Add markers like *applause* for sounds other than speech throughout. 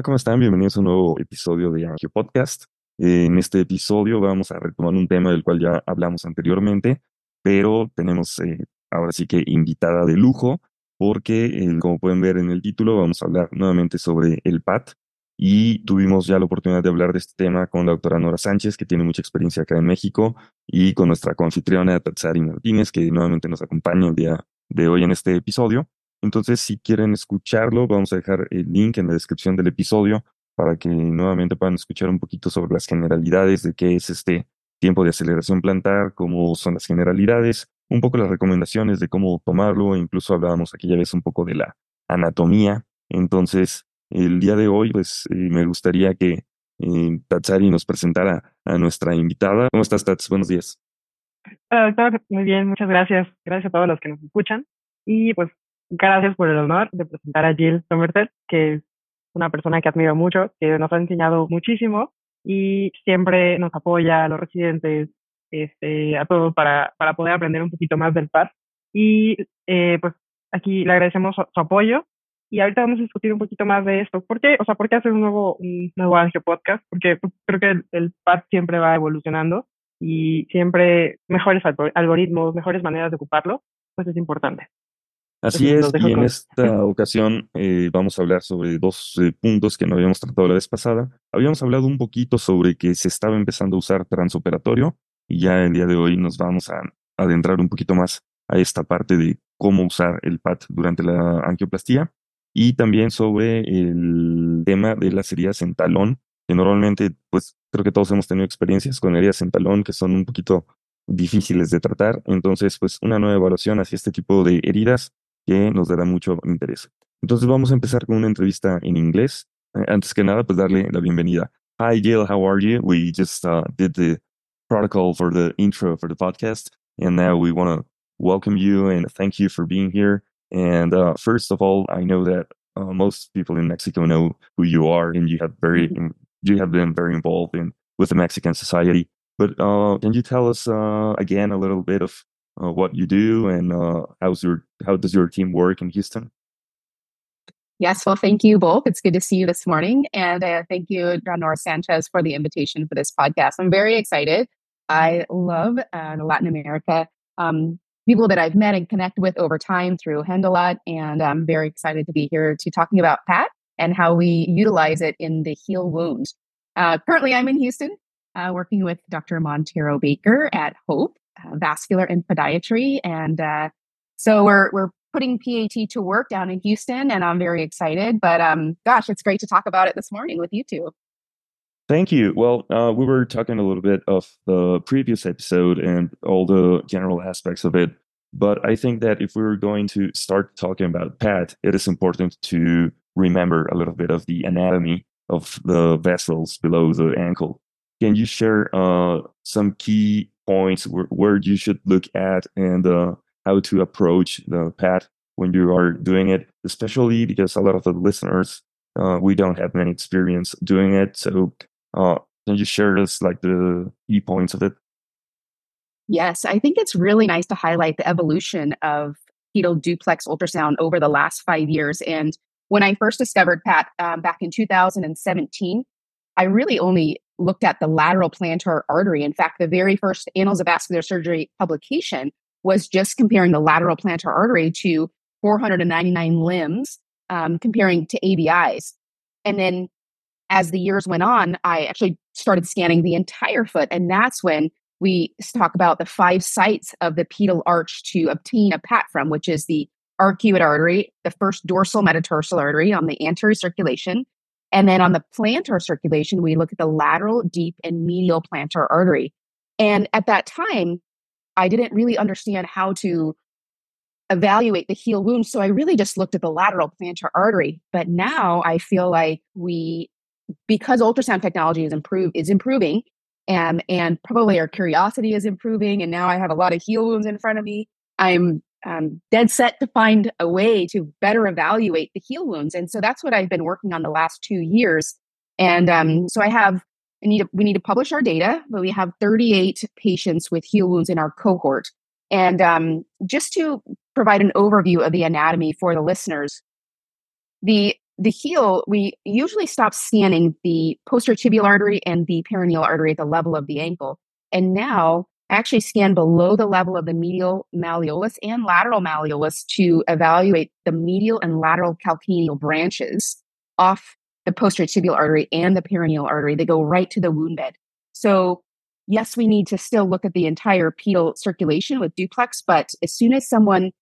Hola, ¿cómo están? Bienvenidos a un nuevo episodio de Angio Podcast. En este episodio vamos a retomar un tema del cual ya hablamos anteriormente, pero tenemos eh, ahora sí que invitada de lujo, porque eh, como pueden ver en el título, vamos a hablar nuevamente sobre el PAT. Y tuvimos ya la oportunidad de hablar de este tema con la doctora Nora Sánchez, que tiene mucha experiencia acá en México, y con nuestra confitriona Tatsari Martínez, que nuevamente nos acompaña el día de hoy en este episodio. Entonces, si quieren escucharlo, vamos a dejar el link en la descripción del episodio para que nuevamente puedan escuchar un poquito sobre las generalidades de qué es este tiempo de aceleración plantar, cómo son las generalidades, un poco las recomendaciones de cómo tomarlo, incluso hablábamos aquella vez un poco de la anatomía. Entonces, el día de hoy, pues eh, me gustaría que eh, Tatsari nos presentara a nuestra invitada. ¿Cómo estás, Tats? Buenos días. Hola, doctor. Muy bien, muchas gracias. Gracias a todos los que nos escuchan. Y pues gracias por el honor de presentar a Jill Somerset, que es una persona que admiro mucho, que nos ha enseñado muchísimo y siempre nos apoya a los residentes, este, a todos para, para poder aprender un poquito más del PAR. Y eh, pues aquí le agradecemos su, apoyo y ahorita vamos a discutir un poquito más de esto. ¿Por qué? O sea, ¿por qué hacer un nuevo, un nuevo Angio Podcast? Porque creo que el, el siempre va evolucionando y siempre mejores algoritmos, mejores maneras de ocuparlo, pues es importante. Así es, y en esta ocasión eh, vamos a hablar sobre dos eh, puntos que no habíamos tratado la vez pasada. Habíamos hablado un poquito sobre que se estaba empezando a usar transoperatorio y ya el día de hoy nos vamos a adentrar un poquito más a esta parte de cómo usar el PAT durante la angioplastía y también sobre el tema de las heridas en talón, que normalmente pues creo que todos hemos tenido experiencias con heridas en talón que son un poquito difíciles de tratar. Entonces, pues una nueva evaluación hacia este tipo de heridas que nos dará mucho interés. Entonces vamos a empezar con una entrevista en inglés. Eh, antes que nada, pues darle la bienvenida. Hi, Jill, how are you? We just uh, did the protocol for the intro for the podcast, and now we want to welcome you and thank you for being here. And uh, first of all, I know that uh, most people in Mexico know who you are, and you have very mm-hmm. you have been very involved in with the Mexican society. But uh, can you tell us uh, again a little bit of uh, what you do and uh, how's your how does your team work in Houston? Yes, well, thank you both. It's good to see you this morning, and uh, thank you, Nora Sanchez, for the invitation for this podcast. I'm very excited. I love uh, Latin America. Um, people that I've met and connect with over time through Hendelot, and I'm very excited to be here to talking about PAT and how we utilize it in the heel wound. Uh, currently, I'm in Houston, uh, working with Dr. Montero Baker at Hope, vascular and podiatry. And uh, so we're, we're putting PAT to work down in Houston, and I'm very excited. But um, gosh, it's great to talk about it this morning with you two. Thank you. Well, uh, we were talking a little bit of the previous episode and all the general aspects of it. But I think that if we we're going to start talking about PAT, it is important to remember a little bit of the anatomy of the vessels below the ankle. Can you share uh, some key points where, where you should look at and uh, how to approach the PAT when you are doing it, especially because a lot of the listeners, uh, we don't have many experience doing it. So uh, can you share us like the key points of it? Yes, I think it's really nice to highlight the evolution of pedal duplex ultrasound over the last five years. And when I first discovered PAT um, back in 2017, I really only looked at the lateral plantar artery. In fact, the very first Annals of Vascular Surgery publication was just comparing the lateral plantar artery to 499 limbs, um, comparing to ABIs. And then as the years went on, I actually started scanning the entire foot. And that's when we talk about the five sites of the pedal arch to obtain a PAT from, which is the arcuate artery, the first dorsal metatarsal artery on the anterior circulation, and then on the plantar circulation, we look at the lateral, deep, and medial plantar artery. And at that time, I didn't really understand how to evaluate the heel wound. So I really just looked at the lateral plantar artery. But now I feel like we, because ultrasound technology is improve is improving, and and probably our curiosity is improving, and now I have a lot of heel wounds in front of me. I'm um, dead set to find a way to better evaluate the heel wounds. And so that's what I've been working on the last two years. And um, so I have, I need to, we need to publish our data, but we have 38 patients with heel wounds in our cohort. And um, just to provide an overview of the anatomy for the listeners, the the heel, we usually stop scanning the posterior tibial artery and the peroneal artery at the level of the ankle. And now actually scan below the level of the medial malleolus and lateral malleolus to evaluate the medial and lateral calcaneal branches off the posterior tibial artery and the peroneal artery. They go right to the wound bed. So, yes, we need to still look at the entire pedal circulation with duplex, but as soon as someone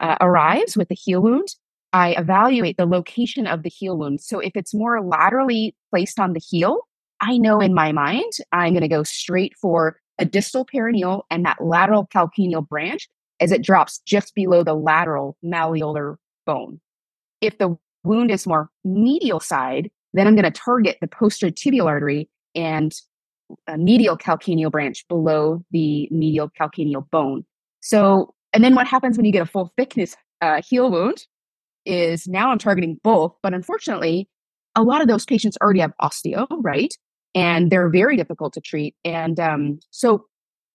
uh, arrives with a heel wound, I evaluate the location of the heel wound. So if it's more laterally placed on the heel, I know in my mind I'm going to go straight for a distal peroneal and that lateral calcaneal branch as it drops just below the lateral malleolar bone. If the wound is more medial side, then I'm going to target the posterior tibial artery and a medial calcaneal branch below the medial calcaneal bone. So, and then what happens when you get a full thickness uh, heel wound? is now I'm targeting both, but unfortunately, a lot of those patients already have osteo, right? And they're very difficult to treat. And um, so,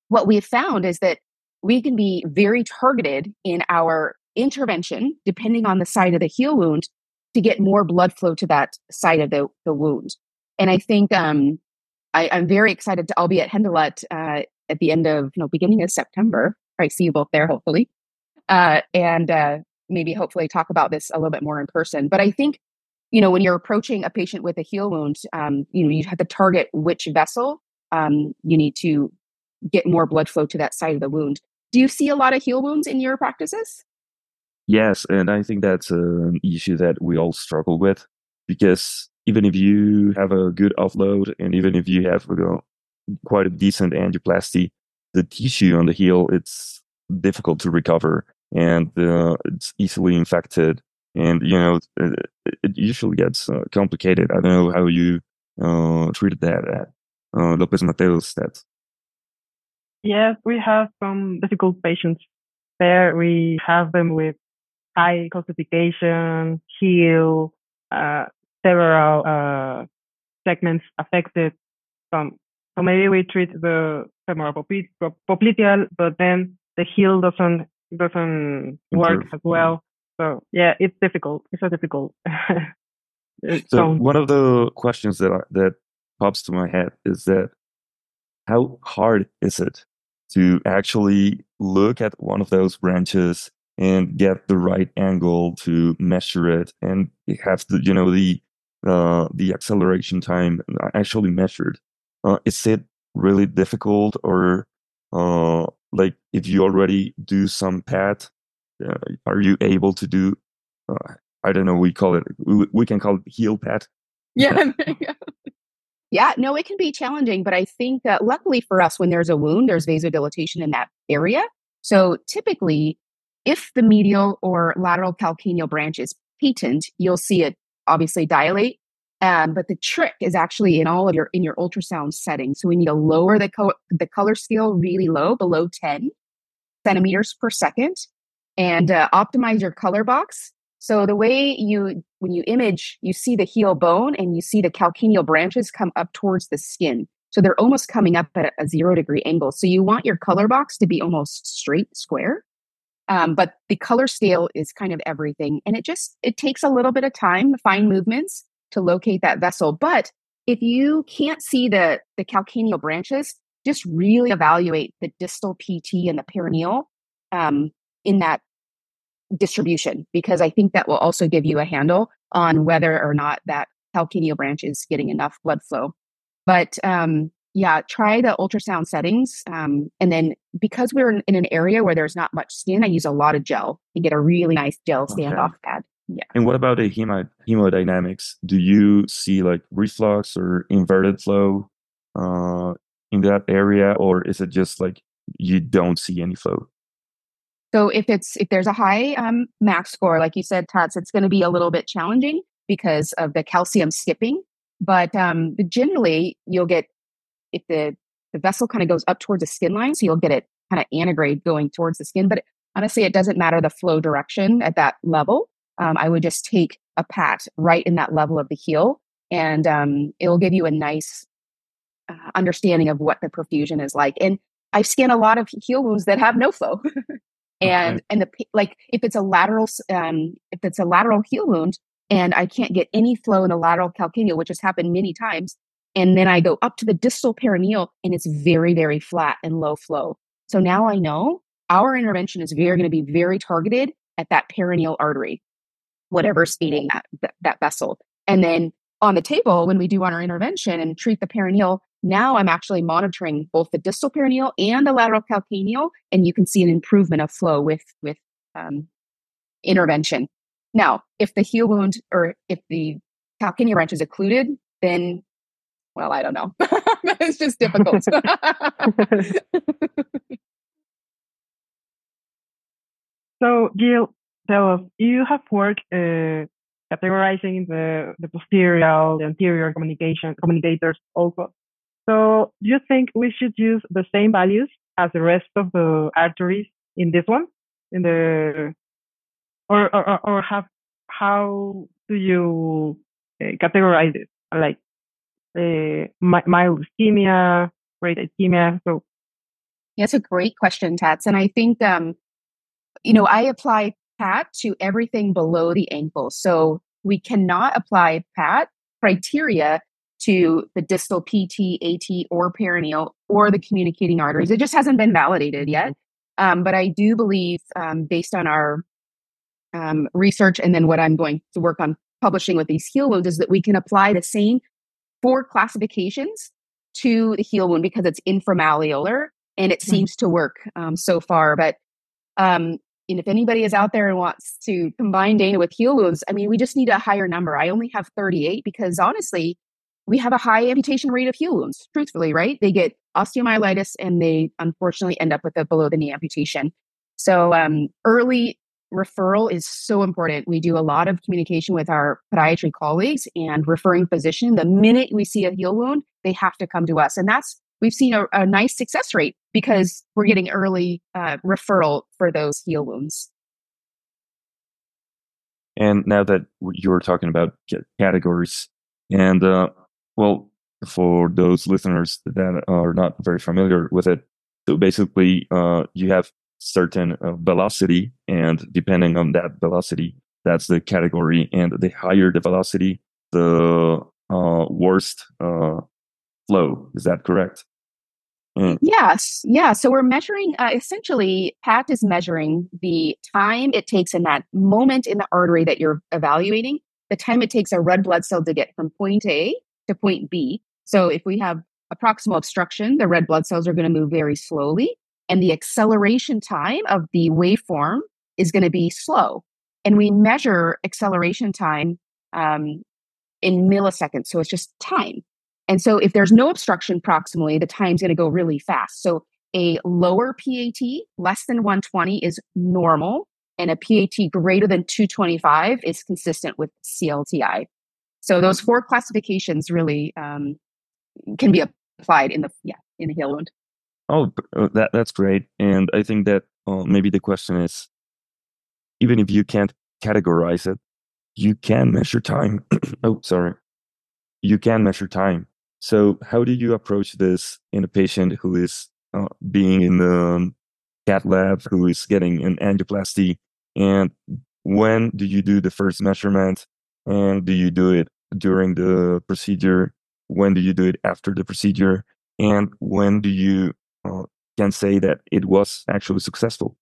what we have found is that we can be very targeted in our intervention, depending on the site of the heel wound, to get more blood flow to that side of the, the wound. And I think um, I, am very excited to. I'll be at Hendelet uh, at the end of, no, beginning of September. I see you both there, hopefully. Uh, and uh, maybe hopefully talk about this a little bit more in person. But I think, you know, when you're approaching a patient with a heel wound, um, you know, you have to target which vessel um, you need to get more blood flow to that side of the wound. Do you see a lot of heel wounds in your practices? Yes, and I think that's an issue that we all struggle with because even if you have a good offload and even if you have you know, quite a decent angioplasty, the tissue on the heel it's difficult to recover and uh, it's easily infected. And you know, it, it usually gets uh, complicated. I don't know how you uh, treated that at uh, Lopez Mateos. That yes, we have some difficult patients there. We have them with high calcification, heel, uh, several uh, segments affected. Some, so maybe we treat the femoral popliteal, but then the heel doesn't doesn't work as well. So yeah, it's difficult. It's a difficult. *laughs* so one of the questions that that pops to my head is that how hard is it to actually look at one of those branches and get the right angle to measure it and have the you know the uh, the acceleration time actually measured uh, is it really difficult or uh, like if you already do some PAT uh, are you able to do uh, i don't know we call it we, we can call it heel PAT *laughs* yeah. Yeah. No it can be challenging but i think that luckily for us when there's a wound there's vasodilatation in that area. So typically if the medial or lateral calcaneal branch is patent you'll see it obviously dilate um, but the trick is actually in all of your in your ultrasound settings. So we need to lower the co- the color scale really low, below 10 centimeters per second, and uh, optimize your color box. So the way you when you image, you see the heel bone and you see the calcaneal branches come up towards the skin. So they're almost coming up at a zero degree angle. So you want your color box to be almost straight square. Um, but the color scale is kind of everything, and it just it takes a little bit of time, fine movements to locate that vessel. But if you can't see the, the calcaneal branches, just really evaluate the distal PT and the peroneal um, in that distribution, because I think that will also give you a handle on whether or not that calcaneal branch is getting enough blood flow. But um, yeah, try the ultrasound settings. Um, and then because we're in, in, an area where there's not much skin, I use a lot of gel and get a really nice gel standoff okay. pad. Yeah. And what about the hemo- hemodynamics? Do you see like reflux or inverted flow uh, in that area, or is it just like you don't see any flow? So if it's if there's a high um, max score, like you said, Tots, it's going to be a little bit challenging because of the calcium skipping. But um, generally, you'll get if the the vessel kind of goes up towards the skin line, so you'll get it kind of antegrade going towards the skin. But honestly, it doesn't matter the flow direction at that level um, I would just take a pat right in that level of the heel, and um, it'll give you a nice uh, understanding of what the perfusion is like. And I've scanned a lot of heel wounds that have no flow, *laughs* and okay. and the like if it's a lateral um, if it's a lateral heel wound and I can't get any flow in the lateral calcaneal, which has happened many times. And then I go up to the distal peroneal and it's very, very flat and low flow. So now I know our intervention is very going to be very targeted at that peroneal artery, whatever's feeding that, that, that vessel. And then on the table, when we do on our intervention and treat the peroneal, now I'm actually monitoring both the distal peroneal and the lateral calcaneal, and you can see an improvement of flow with with um, intervention. Now, if the heel wound or if the calcaneal branch is occluded, then well, I don't know. *laughs* it's just difficult. *laughs* *laughs* so, Jill, tell us, you have worked uh, categorizing the, the posterior, the anterior communication communicators also. So, do you think we should use the same values as the rest of the arteries in this one? In the or or, or have how do you uh, categorize it? Like uh, mild ischemia, great ischemia. So, yeah, that's a great question, Tats. And I think, um, you know, I apply PAT to everything below the ankle. So we cannot apply PAT criteria to the distal PT, AT, or peroneal or the communicating arteries. It just hasn't been validated yet. Um, but I do believe, um, based on our um, research and then what I'm going to work on publishing with these heel wounds, is that we can apply the same four classifications to the heel wound because it's inframalleolar and it mm-hmm. seems to work um, so far. But um, and if anybody is out there and wants to combine data with heel wounds, I mean, we just need a higher number. I only have 38 because honestly, we have a high amputation rate of heel wounds, truthfully, right? They get osteomyelitis and they unfortunately end up with a below the knee amputation. So um, early referral is so important. We do a lot of communication with our podiatry colleagues and referring physician. The minute we see a heel wound, they have to come to us. And that's, we've seen a, a nice success rate because we're getting early uh, referral for those heel wounds. And now that you were talking about categories, and uh, well, for those listeners that are not very familiar with it, so basically, uh, you have certain uh, velocity, and depending on that velocity, that's the category. And the higher the velocity, the uh, worst uh, flow. Is that correct? Mm. Yes. Yeah. So we're measuring, uh, essentially, PAT is measuring the time it takes in that moment in the artery that you're evaluating, the time it takes a red blood cell to get from point A to point B. So if we have a proximal obstruction, the red blood cells are going to move very slowly and the acceleration time of the waveform is going to be slow. And we measure acceleration time um, in milliseconds. So it's just time. And so if there's no obstruction proximally, the time's going to go really fast. So a lower PAT, less than 120, is normal, and a PAT greater than 225 is consistent with CLTI. So those four classifications really um, can be applied in the yeah in the heel wound. Oh, uh, that that's great. And I think that uh, maybe the question is, even if you can't categorize it, you can measure time. *coughs* oh, sorry, you can measure time. So, how do you approach this in a patient who is uh, being in the cath lab, who is getting an angioplasty, and when do you do the first measurement, and do you do it during the procedure? When do you do it after the procedure? And when do you uh, can say that it was actually successful.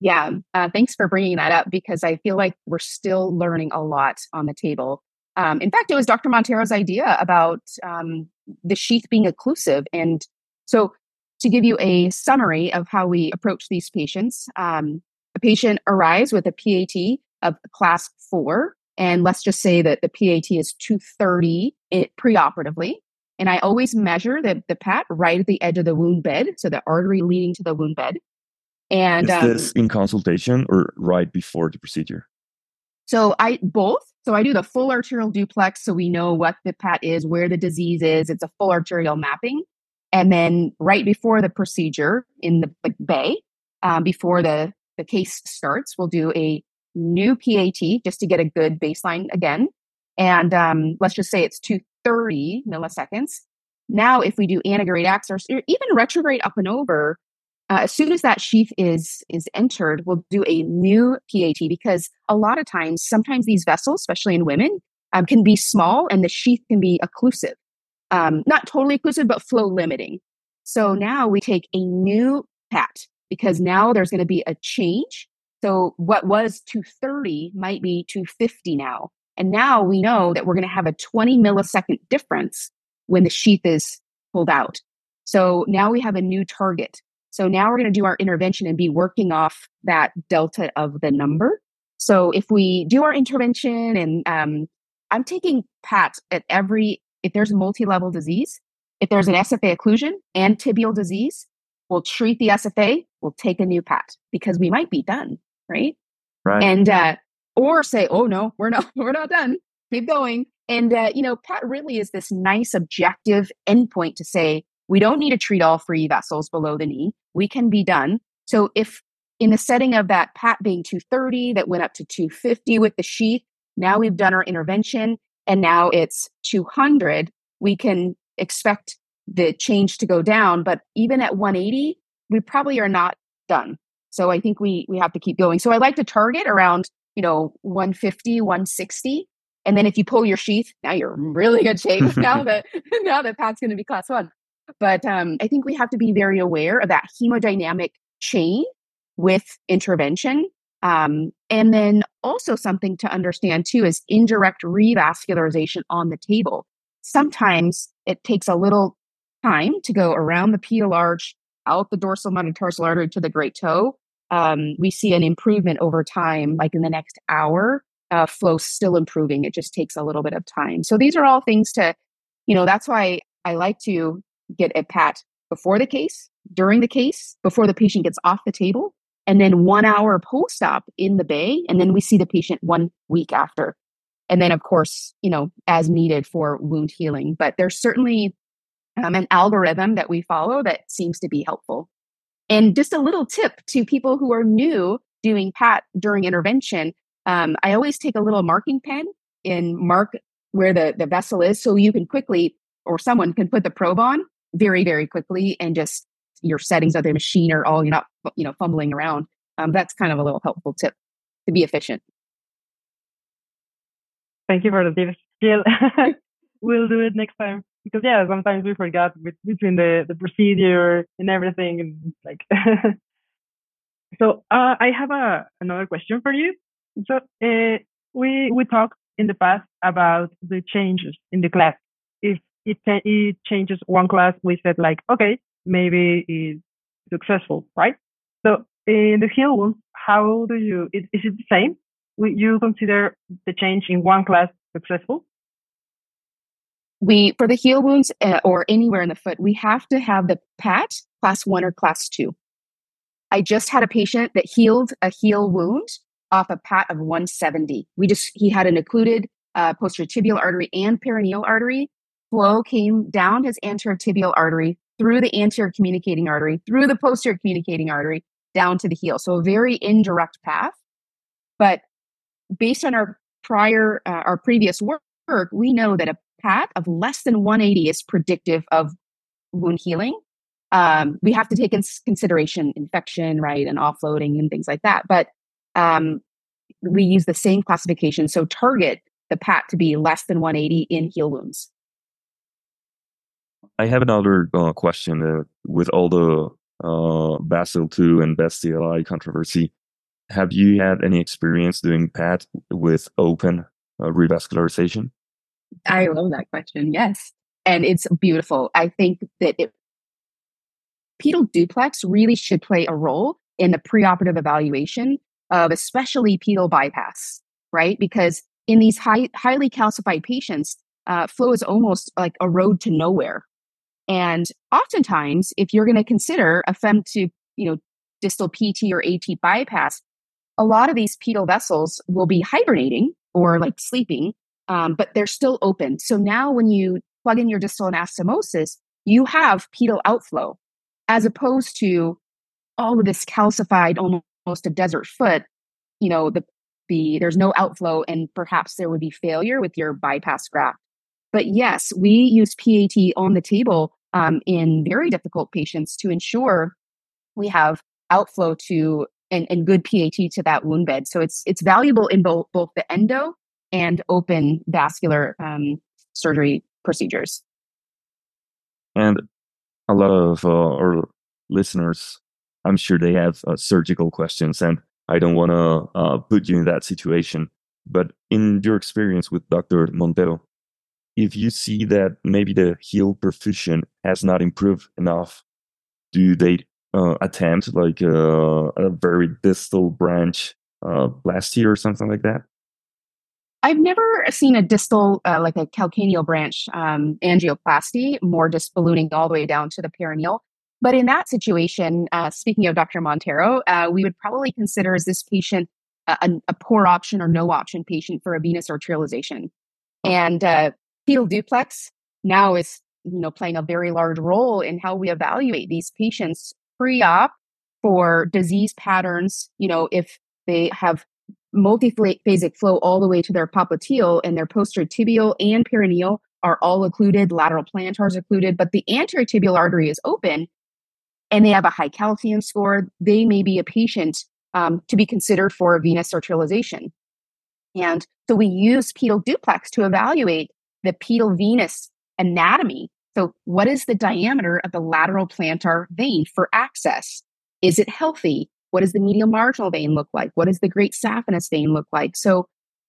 Yeah, uh, thanks for bringing that up because I feel like we're still learning a lot on the table. Um, in fact, it was Dr. Montero's idea about um, the sheath being occlusive. And so, to give you a summary of how we approach these patients, um, a patient arrives with a PAT of class four, and let's just say that the PAT is 230 it, preoperatively. And I always measure the, the pat right at the edge of the wound bed, so the artery leading to the wound bed. And is um, this in consultation or right before the procedure? So I both. So I do the full arterial duplex, so we know what the pat is, where the disease is. It's a full arterial mapping, and then right before the procedure in the like, bay, um, before the the case starts, we'll do a new PAT just to get a good baseline again. And um, let's just say it's 230 milliseconds. Now, if we do antegrade access or even retrograde up and over, uh, as soon as that sheath is is entered, we'll do a new PAT because a lot of times, sometimes these vessels, especially in women, um, can be small and the sheath can be occlusive, um, not totally occlusive, but flow limiting. So now we take a new PAT because now there's going to be a change. So what was 230 might be 250 now. And now we know that we're going to have a 20 millisecond difference when the sheath is pulled out. So now we have a new target. So now we're going to do our intervention and be working off that delta of the number. So if we do our intervention and um, I'm taking PATs at every, if there's a multi-level disease, if there's an SFA occlusion and tibial disease, we'll treat the SFA, we'll take a new PAT because we might be done, right? Right. And, uh, or say, oh no, we're not, *laughs* we're not done. Keep going. And, uh, you know, PAT really is this nice objective endpoint to say, we don't need to treat all three vessels below the knee. We can be done. So if in the setting of that PAT being 230 that went up to 250 with the sheath, now we've done our intervention and now it's 200, we can expect the change to go down. But even at 180, we probably are not done. So I think we we have to keep going. So I like to target around, you know, 150, 160. And then if you pull your sheath, now you're in really good shape. *laughs* now that *laughs* now that PAT's going to be class one. But um, I think we have to be very aware of that hemodynamic chain with intervention. Um, and then also something to understand too is indirect revascularization on the table. Sometimes it takes a little time to go around the pedal arch, out the dorsal metatarsal artery to the great toe. Um, we see an improvement over time, like in the next hour. Uh, flow still improving. It just takes a little bit of time. So these are all things to, you know, that's why I like to get a pat before the case, during the case, before the patient gets off the table, and then one hour post op in the bay. And then we see the patient one week after. And then, of course, you know, as needed for wound healing. But there's certainly um, an algorithm that we follow that seems to be helpful. And just a little tip to people who are new doing PAT during intervention um, I always take a little marking pen and mark where the, the vessel is so you can quickly, or someone can put the probe on very, very quickly and just your settings of the machine are all you're not you know fumbling around. Um, that's kind of a little helpful tip to be efficient. Thank you for the Jill. *laughs* we'll do it next time because yeah, sometimes we forget with, between the the procedure and everything, and like. *laughs* so uh, I have a another question for you. So uh, we we talked in the past about the changes in the class. If it it changes one class, we said like okay, maybe it's successful, right? So in the heel wound, how do you, is, is it the same? Would you consider the change in one class successful? We, for the heel wounds uh, or anywhere in the foot, we have to have the PAT class one or class two. I just had a patient that healed a heel wound off a PAT of 170. We just, he had an occluded uh, posterior tibial artery and peroneal artery. Flow came down his anterior tibial artery through the anterior communicating artery, through the posterior communicating artery, down to the heel. So a very indirect path. But based on our prior, uh, our previous work, we know that a PAT of less than 180 is predictive of wound healing. Um, we have to take in consideration infection, right, and offloading and things like that. But um, we use the same classification. So target the PAT to be less than 180 in heel wounds. I have another uh, question uh, with all the uh, BASIL II and BEST-CLI controversy. Have you had any experience doing PAT with open uh, revascularization? I love that question. Yes. And it's beautiful. I think that it, pedal duplex really should play a role in the preoperative evaluation of especially pedal bypass, right? Because in these high, highly calcified patients, uh, flow is almost like a road to nowhere, and oftentimes, if you're going to consider a fem to, you know, distal PT or AT bypass, a lot of these pedal vessels will be hibernating or like sleeping, um, but they're still open. So now when you plug in your distal anastomosis, you have pedal outflow as opposed to all of this calcified, almost a desert foot, you know, the, the, there's no outflow and perhaps there would be failure with your bypass graft. But yes, we use PAT on the table um, in very difficult patients to ensure we have outflow to and, and good PAT to that wound bed. So it's it's valuable in both both the endo and open vascular um, surgery procedures. And a lot of uh, our listeners, I'm sure they have uh, surgical questions, and I don't want to uh, put you in that situation. But in your experience with Dr. Montero, if you see that maybe the heel perfusion has not improved enough, do they uh, attempt like uh, a very distal branch uh, plasty or something like that? I've never seen a distal, uh, like a calcaneal branch um, angioplasty, more just ballooning all the way down to the peroneal. But in that situation, uh, speaking of Dr. Montero, uh, we would probably consider is this patient a, a, poor option or no option patient for a venous arterialization. And uh, pedal duplex now is you know playing a very large role in how we evaluate these patients pre-op for disease patterns. You know, if they have multiphasic flow all the way to their popliteal and their posterior tibial and peroneal are all occluded, lateral plantars occluded, but the anterior tibial artery is open and they have a high calcium score, they may be a patient um, to be considered for venous arterialization. And so we use pedal duplex to evaluate the pedal venous anatomy. So, what is the diameter of the lateral plantar vein for access? Is it healthy? What does the medial marginal vein look like? What does the great saphenous vein look like? So,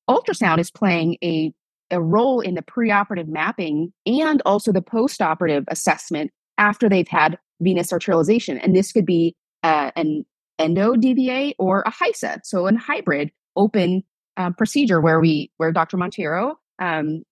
ultrasound is playing a, a role in the preoperative mapping and also the postoperative assessment after they've had venous arterialization. And this could be uh, an endo DVA or a HISA, so a hybrid open uh, procedure where we where Dr. Montero um,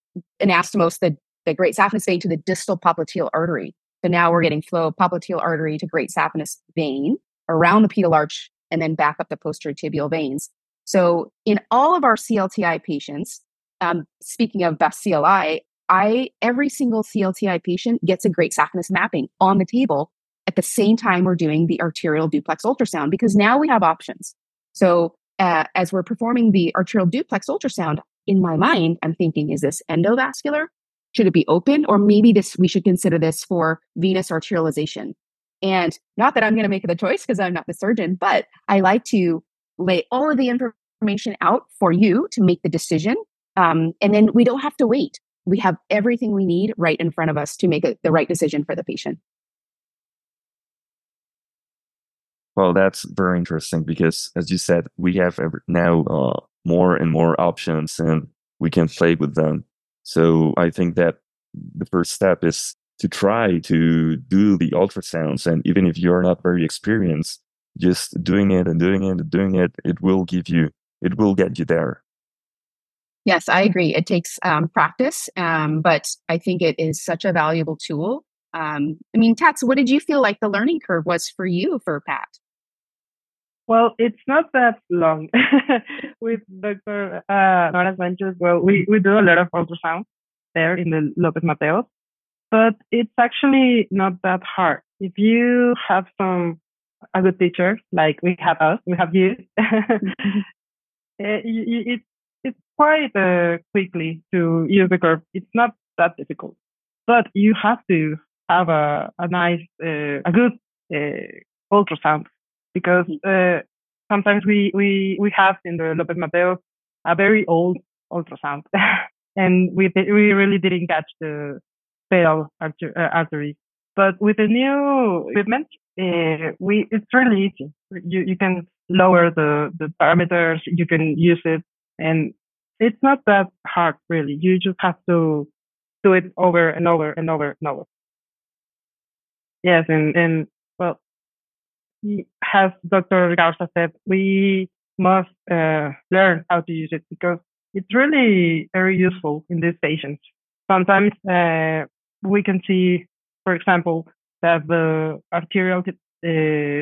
anastomosed the, the great saphenous vein to the distal popliteal artery. So now we're getting flow of popliteal artery to great saphenous vein around the pedal arch and then back up the posterior tibial veins. So in all of our CLTI patients, um, speaking of BEST-CLI, I every single CLTI patient gets a great saphenous mapping on the table at the same time we're doing the arterial duplex ultrasound because now we have options. So uh, as we're performing the arterial duplex ultrasound, in my mind, I'm thinking, is this endovascular? Should it be open? Or maybe this we should consider this for venous arterialization. And not that I'm going to make the choice because I'm not the surgeon, but I like to lay all of the information out for you to make the decision. Um, and then we don't have to wait. We have everything we need right in front of us to make a, the right decision for the patient. Well, that's very interesting because, as you said, we have now uh, more and more options and we can play with them. So I think that the first step is to try to do the ultrasounds. And even if you're not very experienced, just doing it and doing it and doing it, it will give you, it will get you there. Yes, I agree. It takes um, practice, um, but I think it is such a valuable tool. Um, I mean, Tats, what did you feel like the learning curve was for you for Pat? Well, it's not that long *laughs* with Dr. Uh, Nora Sanchez. Well, we, we do a lot of ultrasound there in the Lopez Mateos, but it's actually not that hard. If you have some a good teacher, like we have us, we have you, mm-hmm. *laughs* Eh, it, it, it's quite uh, quickly to use the curve. It's not that difficult, but you have to have a, a nice, uh, a good uh, ultrasound because uh, sometimes we, we, we have in the Lopez Mateo a very old ultrasound *laughs* and we, we really didn't catch the pedal artery, uh, arteries. But with the new equipment, uh, we, it's really easy. You, you can lower the, the parameters, you can use it and it's not that hard really. You just have to do it over and over and over and over. Yes, and, and well, as Dr. Garza said, we must uh, learn how to use it because it's really very useful in these patients. Sometimes uh, we can see, for example, that the arterial, uh,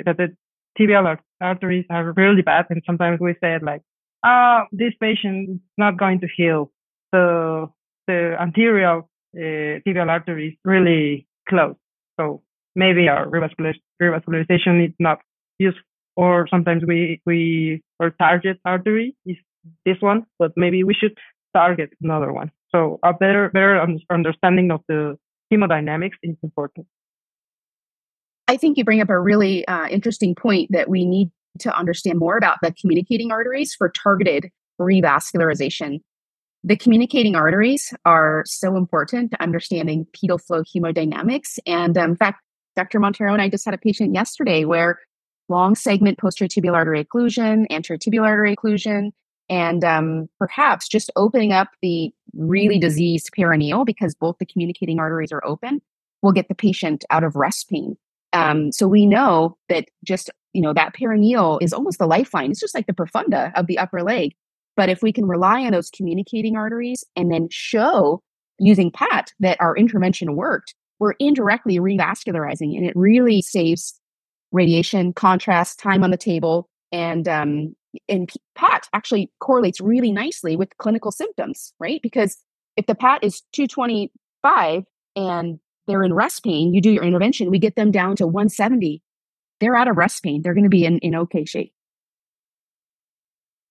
that the tibial arteries are really bad, and sometimes we say like, "Ah, oh, this patient is not going to heal." So the anterior uh, tibial artery is really close. So maybe our revascularization is not used, or sometimes we we our target artery is this one, but maybe we should target another one. So a better better understanding of the hemodynamics is important. I think you bring up a really uh, interesting point that we need to understand more about the communicating arteries for targeted revascularization. The communicating arteries are so important to understanding pedal flow hemodynamics. And um, in fact, Dr. Montero and I just had a patient yesterday where long segment posterior tibial artery occlusion, anterior tibial artery occlusion, and um, perhaps just opening up the really diseased peroneal because both the communicating arteries are open will get the patient out of rest pain. Um, so we know that just you know that peroneal is almost the lifeline. It's just like the profunda of the upper leg. But if we can rely on those communicating arteries and then show using PAT that our intervention worked, we're indirectly revascularizing, and it really saves radiation, contrast, time on the table, and um, and PAT actually correlates really nicely with clinical symptoms, right? Because if the PAT is 225 and they're in rest pain, you do your intervention, we get them down to 170. They're out of rest pain. They're going to be in, in okay shape.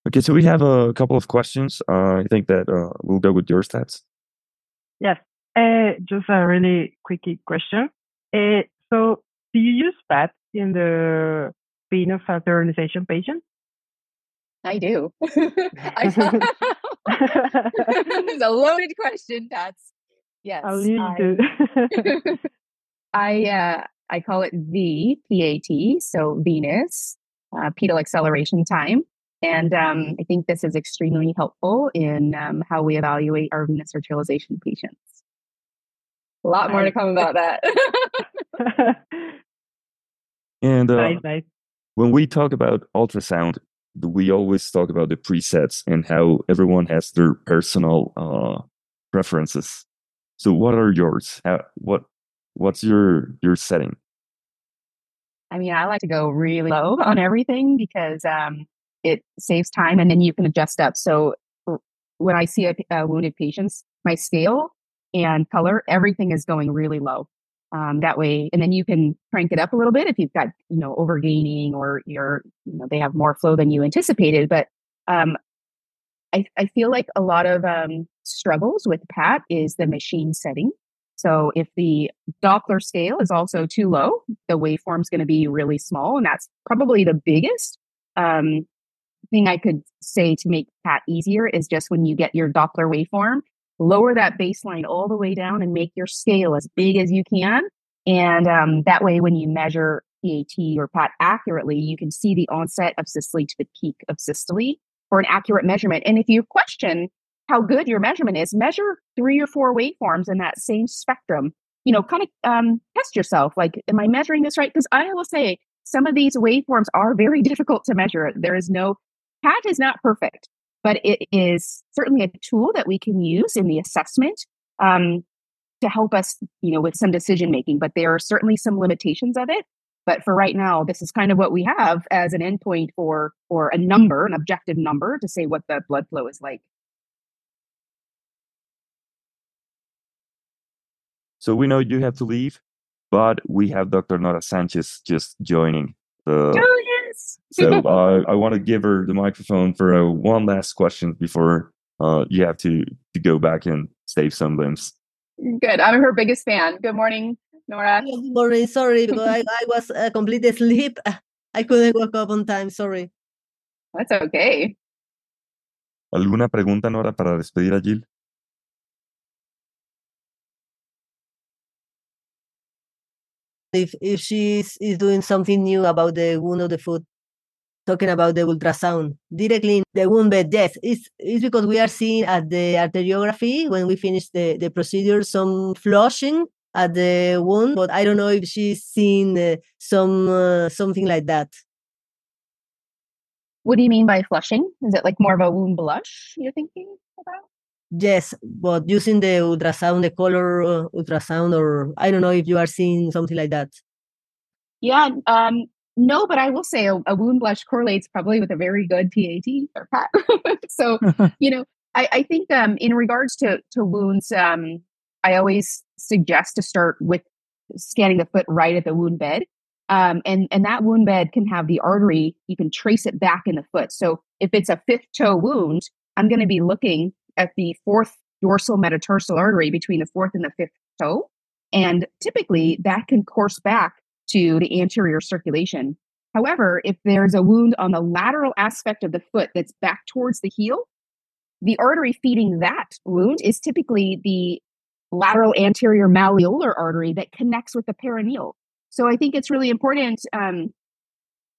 Okay, so we have a couple of questions. Uh, I think that uh, we'll go with your stats. Yes, uh, just a really quick question. Uh, so, do you use PAT in the venous arterialization patient? I do. *laughs* *laughs* *laughs* it's a loaded question, That's Yes. I'll leave I, to. I uh, I call it V PAT, so Venous uh, pedal acceleration time, and um, I think this is extremely helpful in um, how we evaluate our venous arterialization patients. A lot more to come about that. and uh, nice, nice. When we talk about ultrasound, we always talk about the presets and how everyone has their personal uh, preferences. So, what are yours? How, what what's your your setting? I mean, I like to go really low *laughs* on everything because um, it saves time, and then you can adjust up. So, when I see a, a wounded patients, my scale and color, everything is going really low. Um, that way, and then you can crank it up a little bit if you've got, you know, overgaining or you're, you know, they have more flow than you anticipated. But um, I, I feel like a lot of um, struggles with PAT is the machine setting. So if the Doppler scale is also too low, the waveform is going to be really small, and that's probably the biggest um, thing I could say to make PAT easier is just when you get your Doppler waveform, lower that baseline all the way down and make your scale as big as you can. And um, that way, when you measure PAT or PAT accurately, you can see the onset of systole to the peak of systole for an accurate measurement. And if you question how good your measurement is, measure three or four waveforms in that same spectrum. You know, kind of um, test yourself. Like, am I measuring this right? Because I will say some of these waveforms are very *laughs* difficult to measure. There is no PAT is not perfect but it is certainly a tool that we can use in the assessment um, to help us, you know, with some decision making. But there are certainly some limitations of it. But for right now, this is kind of what we have as an endpoint or or a number, an objective number to say what the blood flow is like. So we know you have to leave, but we have Dr. Nora Sanchez just joining the so *laughs* uh, I want to give her the microphone for uh, one last question before uh, you have to to go back and save some limbs. Good. I'm her biggest fan. Good morning, Nora. Good morning. Sorry, *laughs* because I, I was uh, completely asleep. *laughs* I couldn't wake up on time. Sorry. That's okay. ¿Alguna pregunta, Nora, para despedir a Jill? if if she's is doing something new about the wound of the foot talking about the ultrasound directly in the wound bed yes it's, it's because we are seeing at the arteriography when we finish the, the procedure some flushing at the wound but i don't know if she's seen uh, some uh, something like that. What do you mean by flushing? Is it like more of a wound blush you're thinking about? Yes, but using the ultrasound, the color uh, ultrasound, or I don't know if you are seeing something like that. Yeah, um, no, but I will say a, a, wound blush correlates probably with a very good PAT or PAT. *laughs* so, *laughs* you know, I, I think um, in regards to to wounds, um, I always suggest to start with scanning the foot right at the wound bed. Um, and and that wound bed can have the artery. You can trace it back in the foot. So if it's a fifth toe wound, I'm going to be looking at the fourth dorsal metatarsal artery between the fourth and the fifth toe. And typically that can course back to the anterior circulation. However, if there's a wound on the lateral aspect of the foot that's back towards the heel, the artery feeding that wound is typically the lateral anterior malleolar artery that connects with the peroneal. So I think it's really important, um,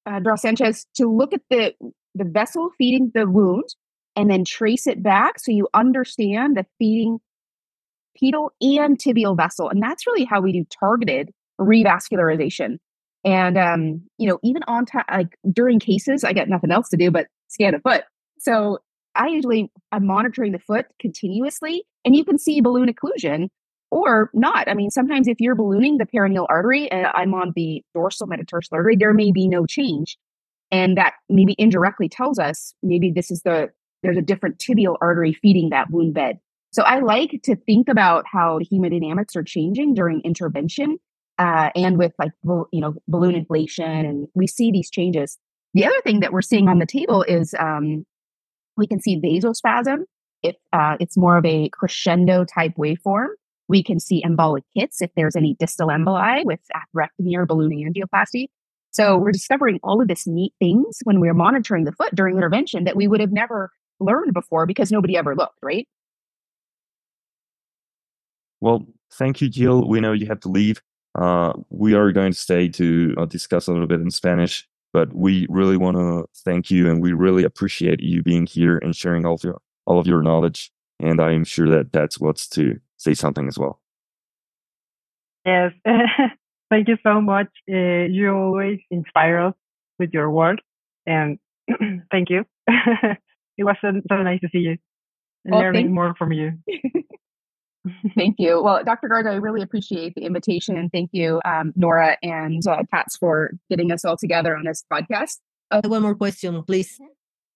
uh, Sanchez, to look at the the vessel feeding the wound and then trace it back so you understand the feeding pedal and tibial vessel. And that's really how we do targeted revascularization. And um, you know, even on time, like during cases, I got nothing else to do but scan the foot. So I usually I'm monitoring the foot continuously, and you can see balloon occlusion or not. I mean, sometimes if you're ballooning the peroneal artery and I'm on the dorsal metatarsal artery, there may be no change. And that maybe indirectly tells us maybe this is the there's a different tibial artery feeding that wound bed. So I like to think about how the hemodynamics are changing during intervention uh, and with like you know balloon inflation, and we see these changes. The other thing that we're seeing on the table is um, we can see vasospasm if uh, it's more of a crescendo type waveform. We can see embolic hits if there's any distal emboli with atherectomy or balloon angioplasty. So we're discovering all of this neat things when we're monitoring the foot during intervention that we would have never learned before because nobody ever looked, right? Well, thank you, Jill. We know you have to leave. Uh, we are going to stay to uh, discuss a little bit in Spanish, but we really want to thank you and we really appreciate you being here and sharing all of your, all of your knowledge. And I am sure that that's what's to say something as well. Yes. *laughs* thank you so much. Uh, you always inspire us with your work. And *clears throat* thank you. *laughs* it was so, so, nice to see you and well, learning more from you. *laughs* thank you. Well, Dr. Garza, I really appreciate the invitation. And thank you, um, Nora and uh, for getting us all together on this podcast. Uh, One more question, please.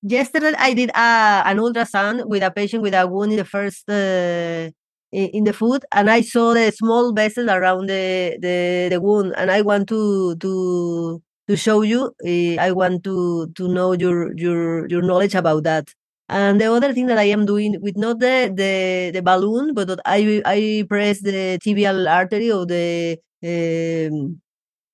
Yesterday, I did uh, an ultrasound with a patient with a wound in the first uh, in the foot, and I saw the small vessel around the, the, the wound, and I want to to to show you. Uh, I want to to know your your your knowledge about that. And the other thing that I am doing with not the the, the balloon, but I I press the tibial artery or the um,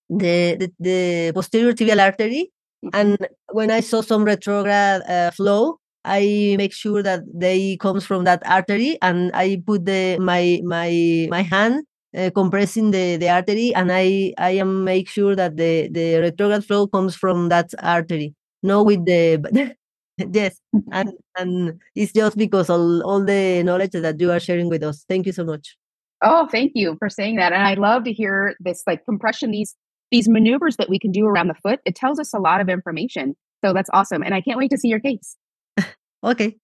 the, the, the posterior tibial artery, mm-hmm. and when I saw some retrograde uh, flow, I make sure that they comes from that artery, and I put the my my my hand uh, compressing the, the artery, and I I am make sure that the the retrograde flow comes from that artery, not with the *laughs* yes and and it's just because all, all the knowledge that you are sharing with us. Thank you so much. Oh thank you for saying that and i love to hear this like compression these these maneuvers that we can do around the foot. It tells us a lot of information so that's awesome and i can't wait to see your case. *laughs* Okay.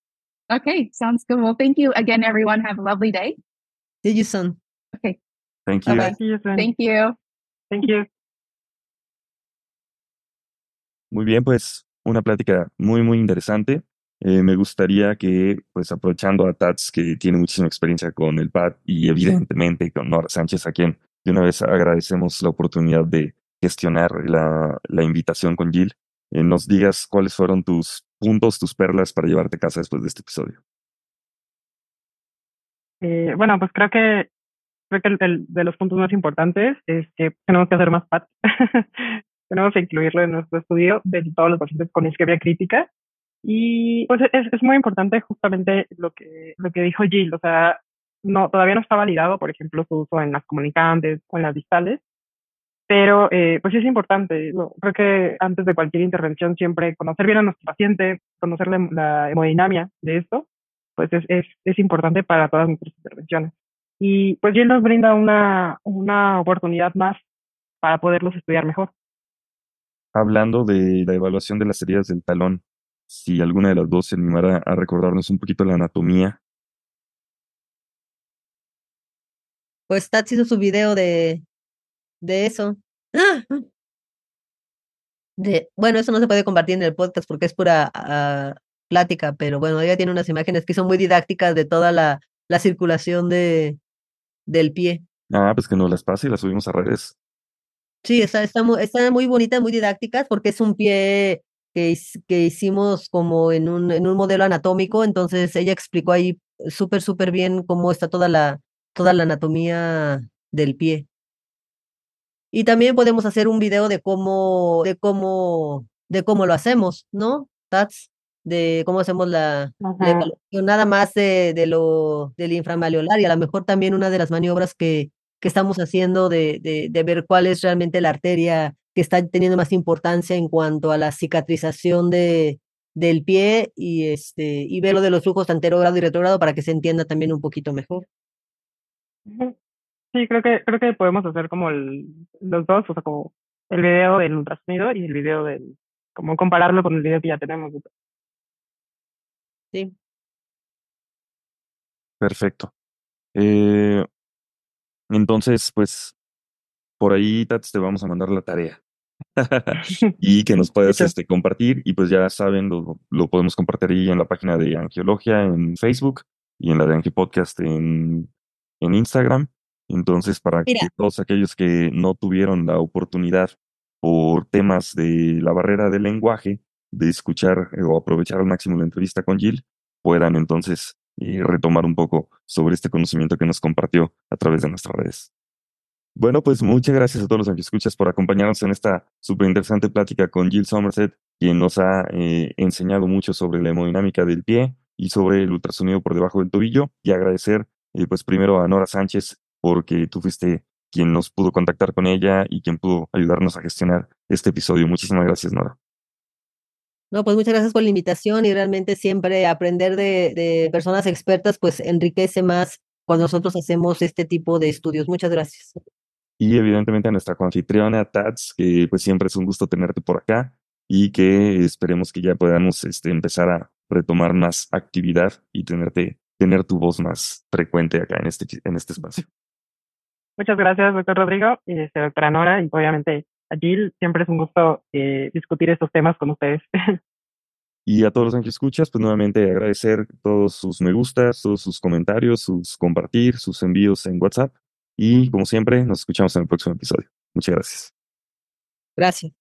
Okay sounds good. Well thank you again everyone. Have a lovely day. See you soon. Okay. Thank you. Bye-bye. You thank you. Thank you. Muy bien pues una plática muy, muy interesante. Eh, me gustaría que, pues aprovechando a Tats, que tiene muchísima experiencia con el PAD y evidentemente con Nora Sánchez, a quien de una vez agradecemos la oportunidad de gestionar la, la invitación con Jill, eh, nos digas cuáles fueron tus puntos, tus perlas para llevarte a casa después de este episodio. Eh, bueno, pues creo que creo que el, de los puntos más importantes es que tenemos que hacer más PAD. *laughs* tenemos que incluirlo en nuestro estudio de todos los pacientes con isquemia crítica. Y pues es, es muy importante justamente lo que, lo que dijo Jill, o sea, no, todavía no está validado, por ejemplo, su uso en las comunicantes o en las distales, pero eh, pues sí es importante. creo que antes de cualquier intervención siempre conocer bien a nuestro paciente, conocer la, la hemodinamia de esto, pues es, es, es importante para todas nuestras intervenciones. Y pues Jill nos brinda una, una oportunidad más para poderlos estudiar mejor hablando de la evaluación de las heridas del talón, si alguna de las dos se animara a recordarnos un poquito la anatomía. Pues Tats hizo su video de, de eso. ¡Ah! De, bueno, eso no se puede compartir en el podcast porque es pura uh, plática, pero bueno, ella tiene unas imágenes que son muy didácticas de toda la, la circulación de, del pie. Ah, pues que nos las pase y las subimos a redes. Sí, está, está, muy, está muy bonita, muy didácticas, porque es un pie que, que hicimos como en un, en un modelo anatómico, entonces ella explicó ahí súper, súper bien cómo está toda la, toda la anatomía del pie. Y también podemos hacer un video de cómo, de cómo, de cómo lo hacemos, ¿no? Tats, de cómo hacemos la, la nada más de, de lo del inframalleolar y a lo mejor también una de las maniobras que, que estamos haciendo de, de, de ver cuál es realmente la arteria que está teniendo más importancia en cuanto a la cicatrización de, del pie y este y ver lo de los flujos anterogrado y retrogrado para que se entienda también un poquito mejor. Sí, creo que creo que podemos hacer como el, los dos, o sea, como el video del ultrasonido y el video del como compararlo con el video que ya tenemos. Sí. Perfecto. Eh, entonces, pues, por ahí, Tats, te vamos a mandar la tarea. *laughs* y que nos puedas este, compartir. Y pues ya saben, lo, lo, podemos compartir ahí en la página de Angiología en Facebook y en la de Angie Podcast en, en Instagram. Entonces, para que todos aquellos que no tuvieron la oportunidad por temas de la barrera del lenguaje, de escuchar eh, o aprovechar al máximo la entrevista con Jill, puedan entonces eh, retomar un poco sobre este conocimiento que nos compartió a través de nuestras redes. Bueno, pues muchas gracias a todos los que escuchas por acompañarnos en esta súper interesante plática con Jill Somerset, quien nos ha eh, enseñado mucho sobre la hemodinámica del pie y sobre el ultrasonido por debajo del tobillo. Y agradecer, pues primero a Nora Sánchez, porque tú fuiste quien nos pudo contactar con ella y quien pudo ayudarnos a gestionar este episodio. Muchísimas gracias, Nora. No, pues muchas gracias por la invitación y realmente siempre aprender de, de personas expertas pues enriquece más cuando nosotros hacemos este tipo de estudios. Muchas gracias. Y evidentemente a nuestra confitriona Tats, que pues siempre es un gusto tenerte por acá y que esperemos que ya podamos este, empezar a retomar más actividad y tenerte, tener tu voz más frecuente acá en este, en este espacio. Muchas gracias, doctor Rodrigo y este, doctora Nora, y obviamente a Jill. Siempre es un gusto eh, discutir estos temas con ustedes. *laughs* Y a todos los que escuchas, pues nuevamente agradecer todos sus me gustas, todos sus comentarios, sus compartir, sus envíos en WhatsApp. Y como siempre, nos escuchamos en el próximo episodio. Muchas gracias. Gracias.